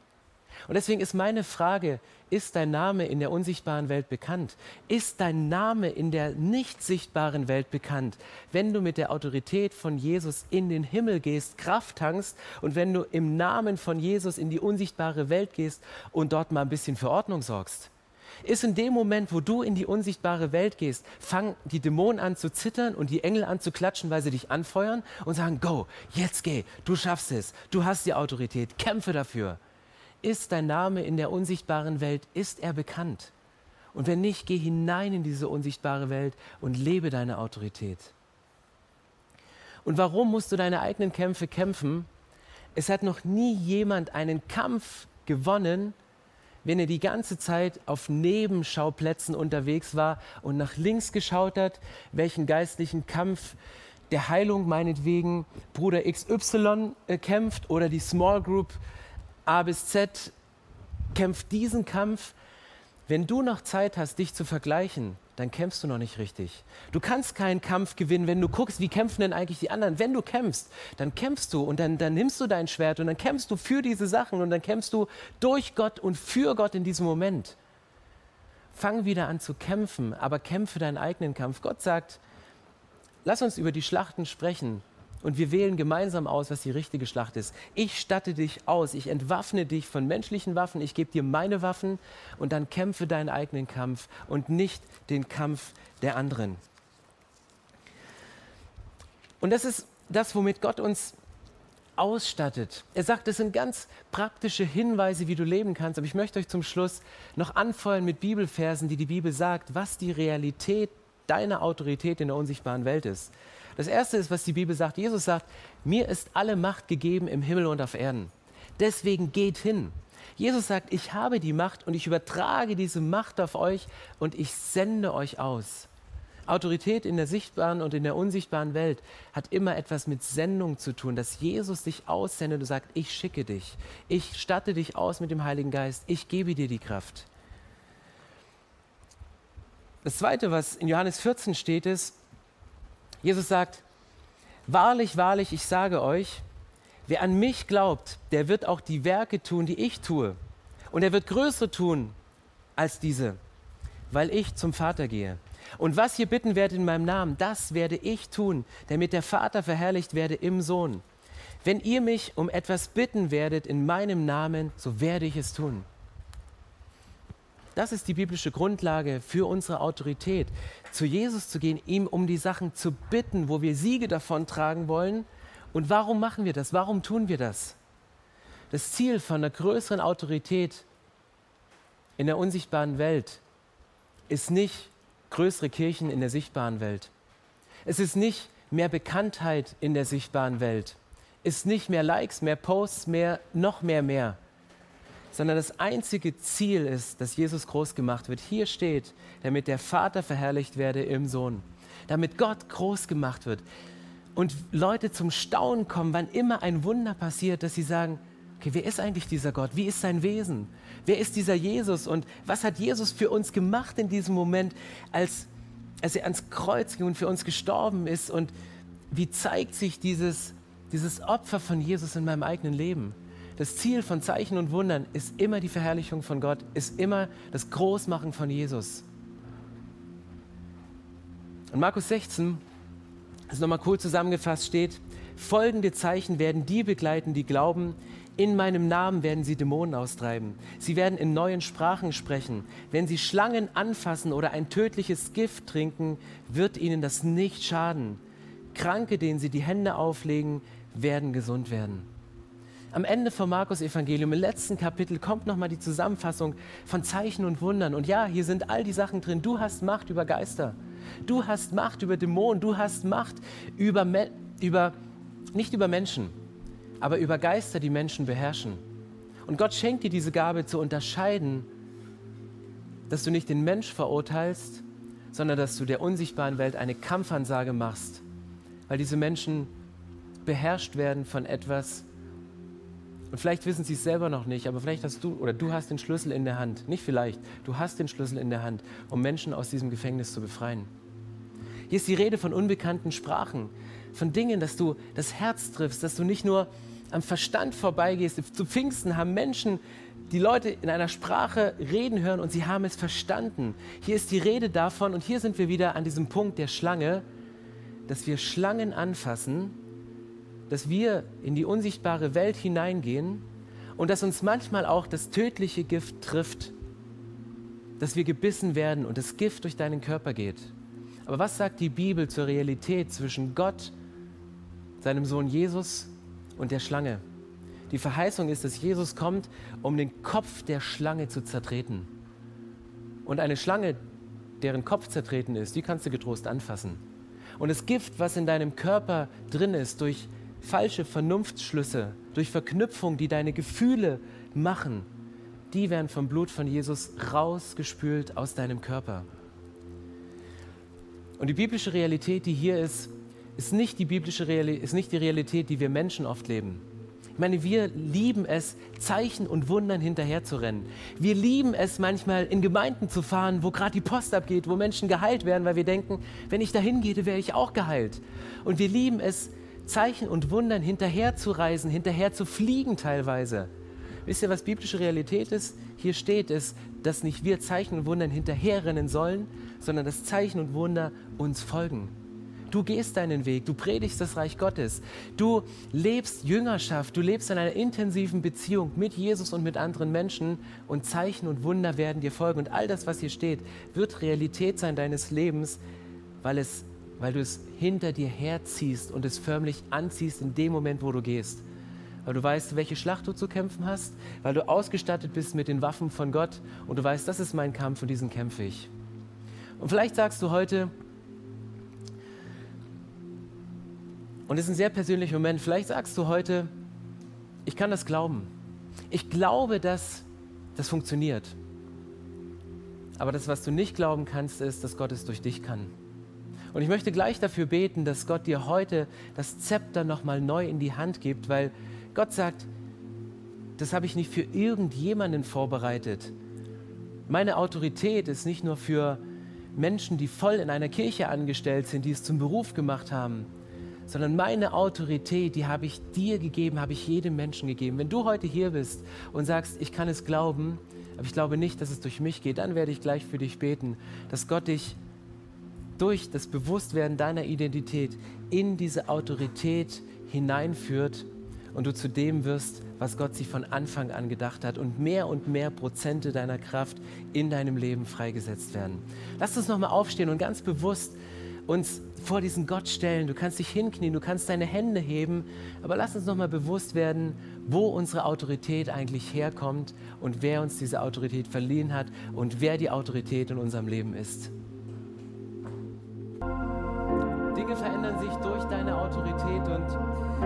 Und deswegen ist meine Frage, ist dein Name in der unsichtbaren Welt bekannt? Ist dein Name in der nicht sichtbaren Welt bekannt? Wenn du mit der Autorität von Jesus in den Himmel gehst, Kraft tankst und wenn du im Namen von Jesus in die unsichtbare Welt gehst und dort mal ein bisschen für Ordnung sorgst? Ist in dem Moment, wo du in die unsichtbare Welt gehst, fangen die Dämonen an zu zittern und die Engel an zu klatschen, weil sie dich anfeuern und sagen, go, jetzt geh, du schaffst es, du hast die Autorität, kämpfe dafür. Ist dein Name in der unsichtbaren Welt, ist er bekannt? Und wenn nicht, geh hinein in diese unsichtbare Welt und lebe deine Autorität. Und warum musst du deine eigenen Kämpfe kämpfen? Es hat noch nie jemand einen Kampf gewonnen, wenn er die ganze Zeit auf Nebenschauplätzen unterwegs war und nach links geschaut hat, welchen geistlichen Kampf der Heilung meinetwegen Bruder XY äh, kämpft oder die Small Group A bis Z kämpft diesen Kampf. Wenn du noch Zeit hast, dich zu vergleichen, dann kämpfst du noch nicht richtig. Du kannst keinen Kampf gewinnen, wenn du guckst, wie kämpfen denn eigentlich die anderen. Wenn du kämpfst, dann kämpfst du und dann, dann nimmst du dein Schwert und dann kämpfst du für diese Sachen und dann kämpfst du durch Gott und für Gott in diesem Moment. Fang wieder an zu kämpfen, aber kämpfe deinen eigenen Kampf. Gott sagt, lass uns über die Schlachten sprechen, und wir wählen gemeinsam aus, was die richtige Schlacht ist. Ich statte dich aus, ich entwaffne dich von menschlichen Waffen, ich gebe dir meine Waffen und dann kämpfe deinen eigenen Kampf und nicht den Kampf der anderen. Und das ist das, womit Gott uns ausstattet. Er sagt, das sind ganz praktische Hinweise, wie du leben kannst. Aber ich möchte euch zum Schluss noch anfeuern mit Bibelversen, die die Bibel sagt, was die Realität deiner Autorität in der unsichtbaren Welt ist. Das erste ist, was die Bibel sagt. Jesus sagt, mir ist alle Macht gegeben im Himmel und auf Erden. Deswegen geht hin. Jesus sagt, ich habe die Macht und ich übertrage diese Macht auf euch und ich sende euch aus. Autorität in der sichtbaren und in der unsichtbaren Welt hat immer etwas mit Sendung zu tun, dass Jesus dich aussendet und sagt, ich schicke dich, ich statte dich aus mit dem Heiligen Geist, ich gebe dir die Kraft. Das Zweite, was in Johannes 14 steht, ist, Jesus sagt, wahrlich, wahrlich, ich sage euch, wer an mich glaubt, der wird auch die Werke tun, die ich tue. Und er wird größere tun als diese, weil ich zum Vater gehe. Und was ihr bitten werdet in meinem Namen, das werde ich tun, damit der Vater verherrlicht werde im Sohn. Wenn ihr mich um etwas bitten werdet in meinem Namen, so werde ich es tun. Das ist die biblische Grundlage für unsere Autorität. Zu Jesus zu gehen, ihm um die Sachen zu bitten, wo wir Siege davon tragen wollen. Und warum machen wir das? Warum tun wir das? Das Ziel von einer größeren Autorität in der unsichtbaren Welt ist nicht größere Kirchen in der sichtbaren Welt. Es ist nicht mehr Bekanntheit in der sichtbaren Welt. Es ist nicht mehr Likes, mehr Posts, mehr, noch mehr, mehr sondern das einzige Ziel ist, dass Jesus groß gemacht wird. Hier steht, damit der Vater verherrlicht werde im Sohn, damit Gott groß gemacht wird und Leute zum Staunen kommen, wann immer ein Wunder passiert, dass sie sagen, okay, wer ist eigentlich dieser Gott? Wie ist sein Wesen? Wer ist dieser Jesus? Und was hat Jesus für uns gemacht in diesem Moment, als, als er ans Kreuz ging und für uns gestorben ist? Und wie zeigt sich dieses, dieses Opfer von Jesus in meinem eigenen Leben? Das Ziel von Zeichen und Wundern ist immer die Verherrlichung von Gott, ist immer das Großmachen von Jesus. Und Markus 16, das ist nochmal cool zusammengefasst, steht, folgende Zeichen werden die begleiten, die glauben, in meinem Namen werden sie Dämonen austreiben. Sie werden in neuen Sprachen sprechen. Wenn sie Schlangen anfassen oder ein tödliches Gift trinken, wird ihnen das nicht schaden. Kranke, denen sie die Hände auflegen, werden gesund werden am Ende vom Markus-Evangelium, im letzten Kapitel, kommt nochmal die Zusammenfassung von Zeichen und Wundern. Und ja, hier sind all die Sachen drin. Du hast Macht über Geister. Du hast Macht über Dämonen. Du hast Macht über, über nicht über Menschen, aber über Geister, die Menschen beherrschen. Und Gott schenkt dir diese Gabe zu unterscheiden, dass du nicht den Mensch verurteilst, sondern dass du der unsichtbaren Welt eine Kampfansage machst weil diese Menschen beherrscht werden von etwas, und vielleicht wissen sie es selber noch nicht, aber vielleicht hast du oder du hast den Schlüssel in der Hand. Nicht vielleicht, du hast den Schlüssel in der Hand, um Menschen aus diesem Gefängnis zu befreien. Hier ist die Rede von unbekannten Sprachen, von Dingen, dass du das Herz triffst, dass du nicht nur am Verstand vorbeigehst. Zu Pfingsten haben Menschen die Leute in einer Sprache reden hören und sie haben es verstanden. Hier ist die Rede davon, und hier sind wir wieder an diesem Punkt der Schlange, dass wir Schlangen anfassen, dass wir in die unsichtbare Welt hineingehen und dass uns manchmal auch das tödliche Gift trifft, dass wir gebissen werden und das Gift durch deinen Körper geht. Aber was sagt die Bibel zur Realität zwischen Gott, seinem Sohn Jesus und der Schlange? Die Verheißung ist, dass Jesus kommt, um den Kopf der Schlange zu zertreten. Und eine Schlange, deren Kopf zertreten ist, die kannst du getrost anfassen. Und das Gift, was in deinem Körper drin ist, durch falsche Vernunftsschlüsse, durch Verknüpfung, die deine Gefühle machen, die werden vom Blut von Jesus rausgespült aus deinem Körper. Und die biblische Realität, die hier ist, ist nicht die biblische Realität, ist nicht die Realität, die wir Menschen oft leben. Ich meine, wir lieben es, Zeichen und Wundern hinterherzurennen. Wir lieben es manchmal, in Gemeinden zu fahren, wo gerade die Post abgeht, wo Menschen geheilt werden, weil wir denken, wenn ich dahin gehe, wäre ich auch geheilt. Und wir lieben es, Zeichen und Wundern hinterherzureisen, hinterher zu fliegen teilweise. Wisst ihr, was biblische Realität ist? Hier steht es, dass nicht wir Zeichen und Wundern hinterherrennen sollen, sondern dass Zeichen und Wunder uns folgen. Du gehst deinen Weg, du predigst das Reich Gottes, du lebst Jüngerschaft, du lebst in einer intensiven Beziehung mit Jesus und mit anderen Menschen und Zeichen und Wunder werden dir folgen. Und all das, was hier steht, wird Realität sein deines Lebens, weil, es, weil du es hinter dir herziehst und es förmlich anziehst in dem Moment, wo du gehst. Weil du weißt, welche Schlacht du zu kämpfen hast, weil du ausgestattet bist mit den Waffen von Gott und du weißt, das ist mein Kampf und diesen kämpfe ich. Und vielleicht sagst du heute, Und es ist ein sehr persönlicher Moment. Vielleicht sagst du heute, ich kann das glauben. Ich glaube, dass das funktioniert. Aber das, was du nicht glauben kannst, ist, dass Gott es durch dich kann. Und ich möchte gleich dafür beten, dass Gott dir heute das Zepter nochmal neu in die Hand gibt, weil Gott sagt, das habe ich nicht für irgendjemanden vorbereitet. Meine Autorität ist nicht nur für Menschen, die voll in einer Kirche angestellt sind, die es zum Beruf gemacht haben, sondern meine Autorität, die habe ich dir gegeben, habe ich jedem Menschen gegeben. Wenn du heute hier bist und sagst, ich kann es glauben, aber ich glaube nicht, dass es durch mich geht, dann werde ich gleich für dich beten, dass Gott dich durch das Bewusstwerden deiner Identität in diese Autorität hineinführt und du zu dem wirst, was Gott sich von Anfang an gedacht hat und mehr und mehr Prozente deiner Kraft in deinem Leben freigesetzt werden. Lass uns nochmal aufstehen und ganz bewusst uns vor diesen Gott stellen. Du kannst dich hinknien, du kannst deine Hände heben, aber lass uns nochmal bewusst werden, wo unsere Autorität eigentlich herkommt und wer uns diese Autorität verliehen hat und wer die Autorität in unserem Leben ist. Autorität und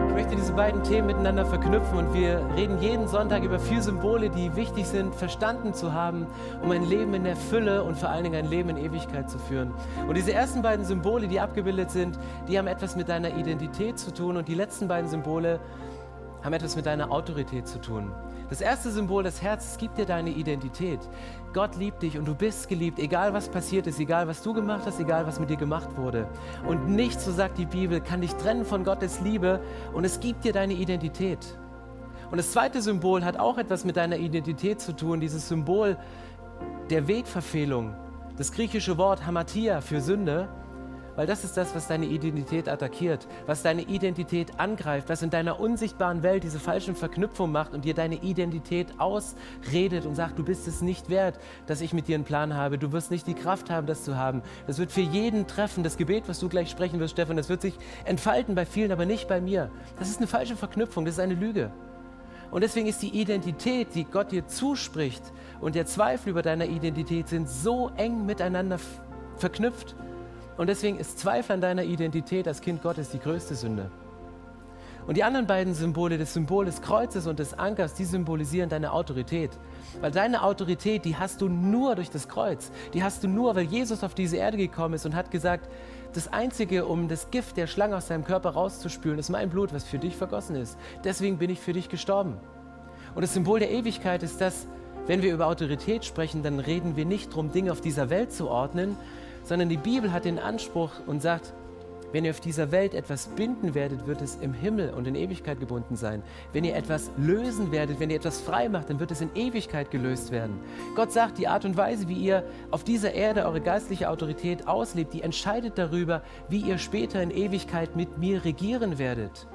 ich möchte diese beiden Themen miteinander verknüpfen und wir reden jeden Sonntag über vier Symbole, die wichtig sind, verstanden zu haben, um ein Leben in der Fülle und vor allen Dingen ein Leben in Ewigkeit zu führen. Und diese ersten beiden Symbole, die abgebildet sind, die haben etwas mit deiner Identität zu tun und die letzten beiden Symbole haben etwas mit deiner Autorität zu tun. Das erste Symbol, das Herz, gibt dir deine Identität. Gott liebt dich und du bist geliebt, egal was passiert ist, egal was du gemacht hast, egal was mit dir gemacht wurde. Und nichts, so sagt die Bibel, kann dich trennen von Gottes Liebe und es gibt dir deine Identität. Und das zweite Symbol hat auch etwas mit deiner Identität zu tun, dieses Symbol der Wegverfehlung. Das griechische Wort Hamatia für Sünde weil das ist das, was deine Identität attackiert, was deine Identität angreift, was in deiner unsichtbaren Welt diese falschen Verknüpfungen macht und dir deine Identität ausredet und sagt, du bist es nicht wert, dass ich mit dir einen Plan habe, du wirst nicht die Kraft haben, das zu haben. Das wird für jeden treffen, das Gebet, was du gleich sprechen wirst, Stefan, das wird sich entfalten bei vielen, aber nicht bei mir. Das ist eine falsche Verknüpfung, das ist eine Lüge. Und deswegen ist die Identität, die Gott dir zuspricht und der Zweifel über deine Identität sind so eng miteinander verknüpft, und deswegen ist Zweifel an deiner Identität als Kind Gottes die größte Sünde. Und die anderen beiden Symbole, das Symbol des Kreuzes und des Ankers, die symbolisieren deine Autorität. Weil deine Autorität, die hast du nur durch das Kreuz. Die hast du nur, weil Jesus auf diese Erde gekommen ist und hat gesagt, das Einzige, um das Gift der Schlange aus deinem Körper rauszuspülen, ist mein Blut, was für dich vergossen ist. Deswegen bin ich für dich gestorben. Und das Symbol der Ewigkeit ist das, wenn wir über Autorität sprechen, dann reden wir nicht darum, Dinge auf dieser Welt zu ordnen, sondern die Bibel hat den Anspruch und sagt, wenn ihr auf dieser Welt etwas binden werdet, wird es im Himmel und in Ewigkeit gebunden sein. Wenn ihr etwas lösen werdet, wenn ihr etwas frei macht, dann wird es in Ewigkeit gelöst werden. Gott sagt, die Art und Weise, wie ihr auf dieser Erde eure geistliche Autorität auslebt, die entscheidet darüber, wie ihr später in Ewigkeit mit mir regieren werdet.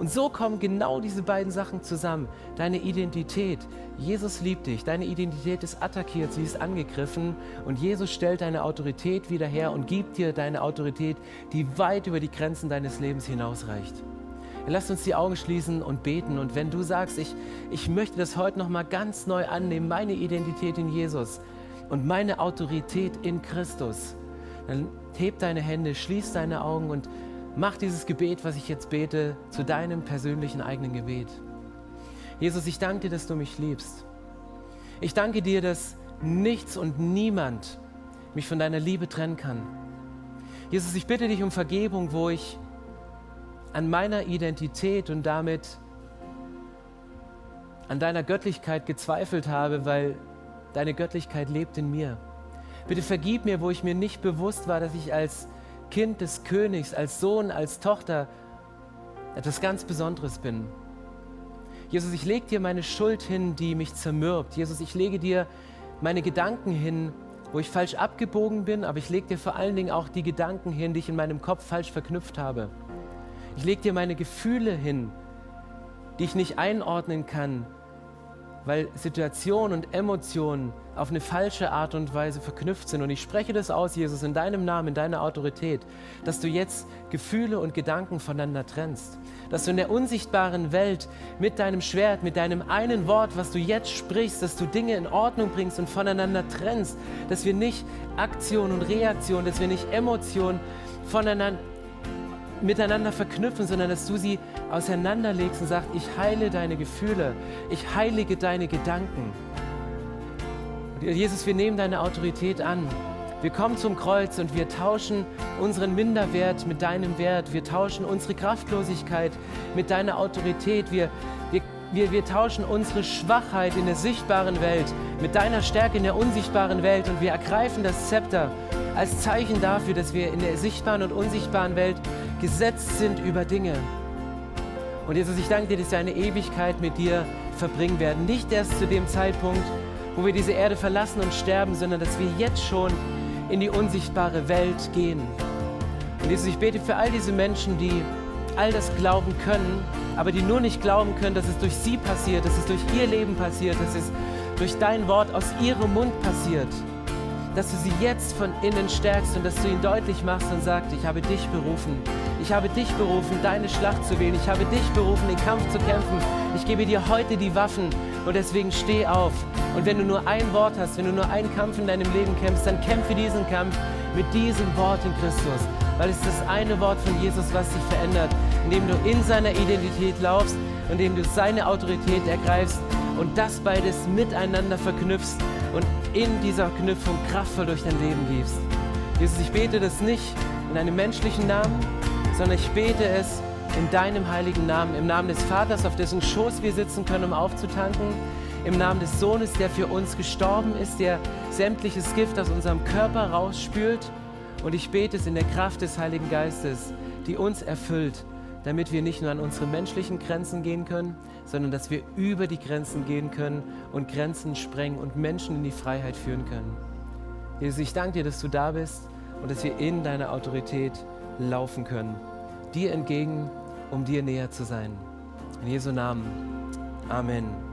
Und so kommen genau diese beiden Sachen zusammen. Deine Identität. Jesus liebt dich. Deine Identität ist attackiert, sie ist angegriffen. Und Jesus stellt deine Autorität wieder her und gibt dir deine Autorität, die weit über die Grenzen deines Lebens hinausreicht. Lass uns die Augen schließen und beten. Und wenn du sagst, ich, ich möchte das heute nochmal ganz neu annehmen, meine Identität in Jesus und meine Autorität in Christus, dann heb deine Hände, schließ deine Augen und Mach dieses Gebet, was ich jetzt bete, zu deinem persönlichen eigenen Gebet. Jesus, ich danke dir, dass du mich liebst. Ich danke dir, dass nichts und niemand mich von deiner Liebe trennen kann. Jesus, ich bitte dich um Vergebung, wo ich an meiner Identität und damit an deiner Göttlichkeit gezweifelt habe, weil deine Göttlichkeit lebt in mir. Bitte vergib mir, wo ich mir nicht bewusst war, dass ich als Kind des Königs, als Sohn, als Tochter etwas ganz Besonderes bin. Jesus, ich lege dir meine Schuld hin, die mich zermürbt. Jesus, ich lege dir meine Gedanken hin, wo ich falsch abgebogen bin, aber ich lege dir vor allen Dingen auch die Gedanken hin, die ich in meinem Kopf falsch verknüpft habe. Ich lege dir meine Gefühle hin, die ich nicht einordnen kann, weil Situationen und Emotionen auf eine falsche Art und Weise verknüpft sind. Und ich spreche das aus, Jesus, in deinem Namen, in deiner Autorität, dass du jetzt Gefühle und Gedanken voneinander trennst. Dass du in der unsichtbaren Welt mit deinem Schwert, mit deinem einen Wort, was du jetzt sprichst, dass du Dinge in Ordnung bringst und voneinander trennst. Dass wir nicht Aktion und Reaktion, dass wir nicht Emotionen voneinander miteinander verknüpfen, sondern dass du sie auseinanderlegst und sagst, ich heile deine Gefühle, ich heilige deine Gedanken. Und Jesus, wir nehmen deine Autorität an. Wir kommen zum Kreuz und wir tauschen unseren Minderwert mit deinem Wert. Wir tauschen unsere Kraftlosigkeit mit deiner Autorität. Wir, wir, wir, wir tauschen unsere Schwachheit in der sichtbaren Welt mit deiner Stärke in der unsichtbaren Welt. Und wir ergreifen das Zepter als Zeichen dafür, dass wir in der sichtbaren und unsichtbaren Welt gesetzt sind über Dinge. Und Jesus, ich danke dir, dass wir eine Ewigkeit mit dir verbringen werden. Nicht erst zu dem Zeitpunkt, wo wir diese Erde verlassen und sterben, sondern dass wir jetzt schon in die unsichtbare Welt gehen. Und Jesus, ich bete für all diese Menschen, die all das glauben können, aber die nur nicht glauben können, dass es durch sie passiert, dass es durch ihr Leben passiert, dass es durch dein Wort aus ihrem Mund passiert dass du sie jetzt von innen stärkst und dass du ihnen deutlich machst und sagst, ich habe dich berufen. Ich habe dich berufen, deine Schlacht zu wählen. Ich habe dich berufen, den Kampf zu kämpfen. Ich gebe dir heute die Waffen und deswegen steh auf. Und wenn du nur ein Wort hast, wenn du nur einen Kampf in deinem Leben kämpfst, dann kämpfe diesen Kampf mit diesem Wort in Christus. Weil es ist das eine Wort von Jesus, was dich verändert, indem du in seiner Identität laufst, indem du seine Autorität ergreifst und das beides miteinander verknüpfst und in dieser Knüpfung kraftvoll durch dein Leben gibst. Jesus, ich bete das nicht in einem menschlichen Namen, sondern ich bete es in deinem heiligen Namen, im Namen des Vaters, auf dessen Schoß wir sitzen können, um aufzutanken, im Namen des Sohnes, der für uns gestorben ist, der sämtliches Gift aus unserem Körper rausspült. Und ich bete es in der Kraft des Heiligen Geistes, die uns erfüllt, damit wir nicht nur an unsere menschlichen Grenzen gehen können, sondern dass wir über die Grenzen gehen können und Grenzen sprengen und Menschen in die Freiheit führen können. Jesus, ich danke dir, dass du da bist und dass wir in deiner Autorität laufen können, dir entgegen, um dir näher zu sein. In Jesu Namen. Amen.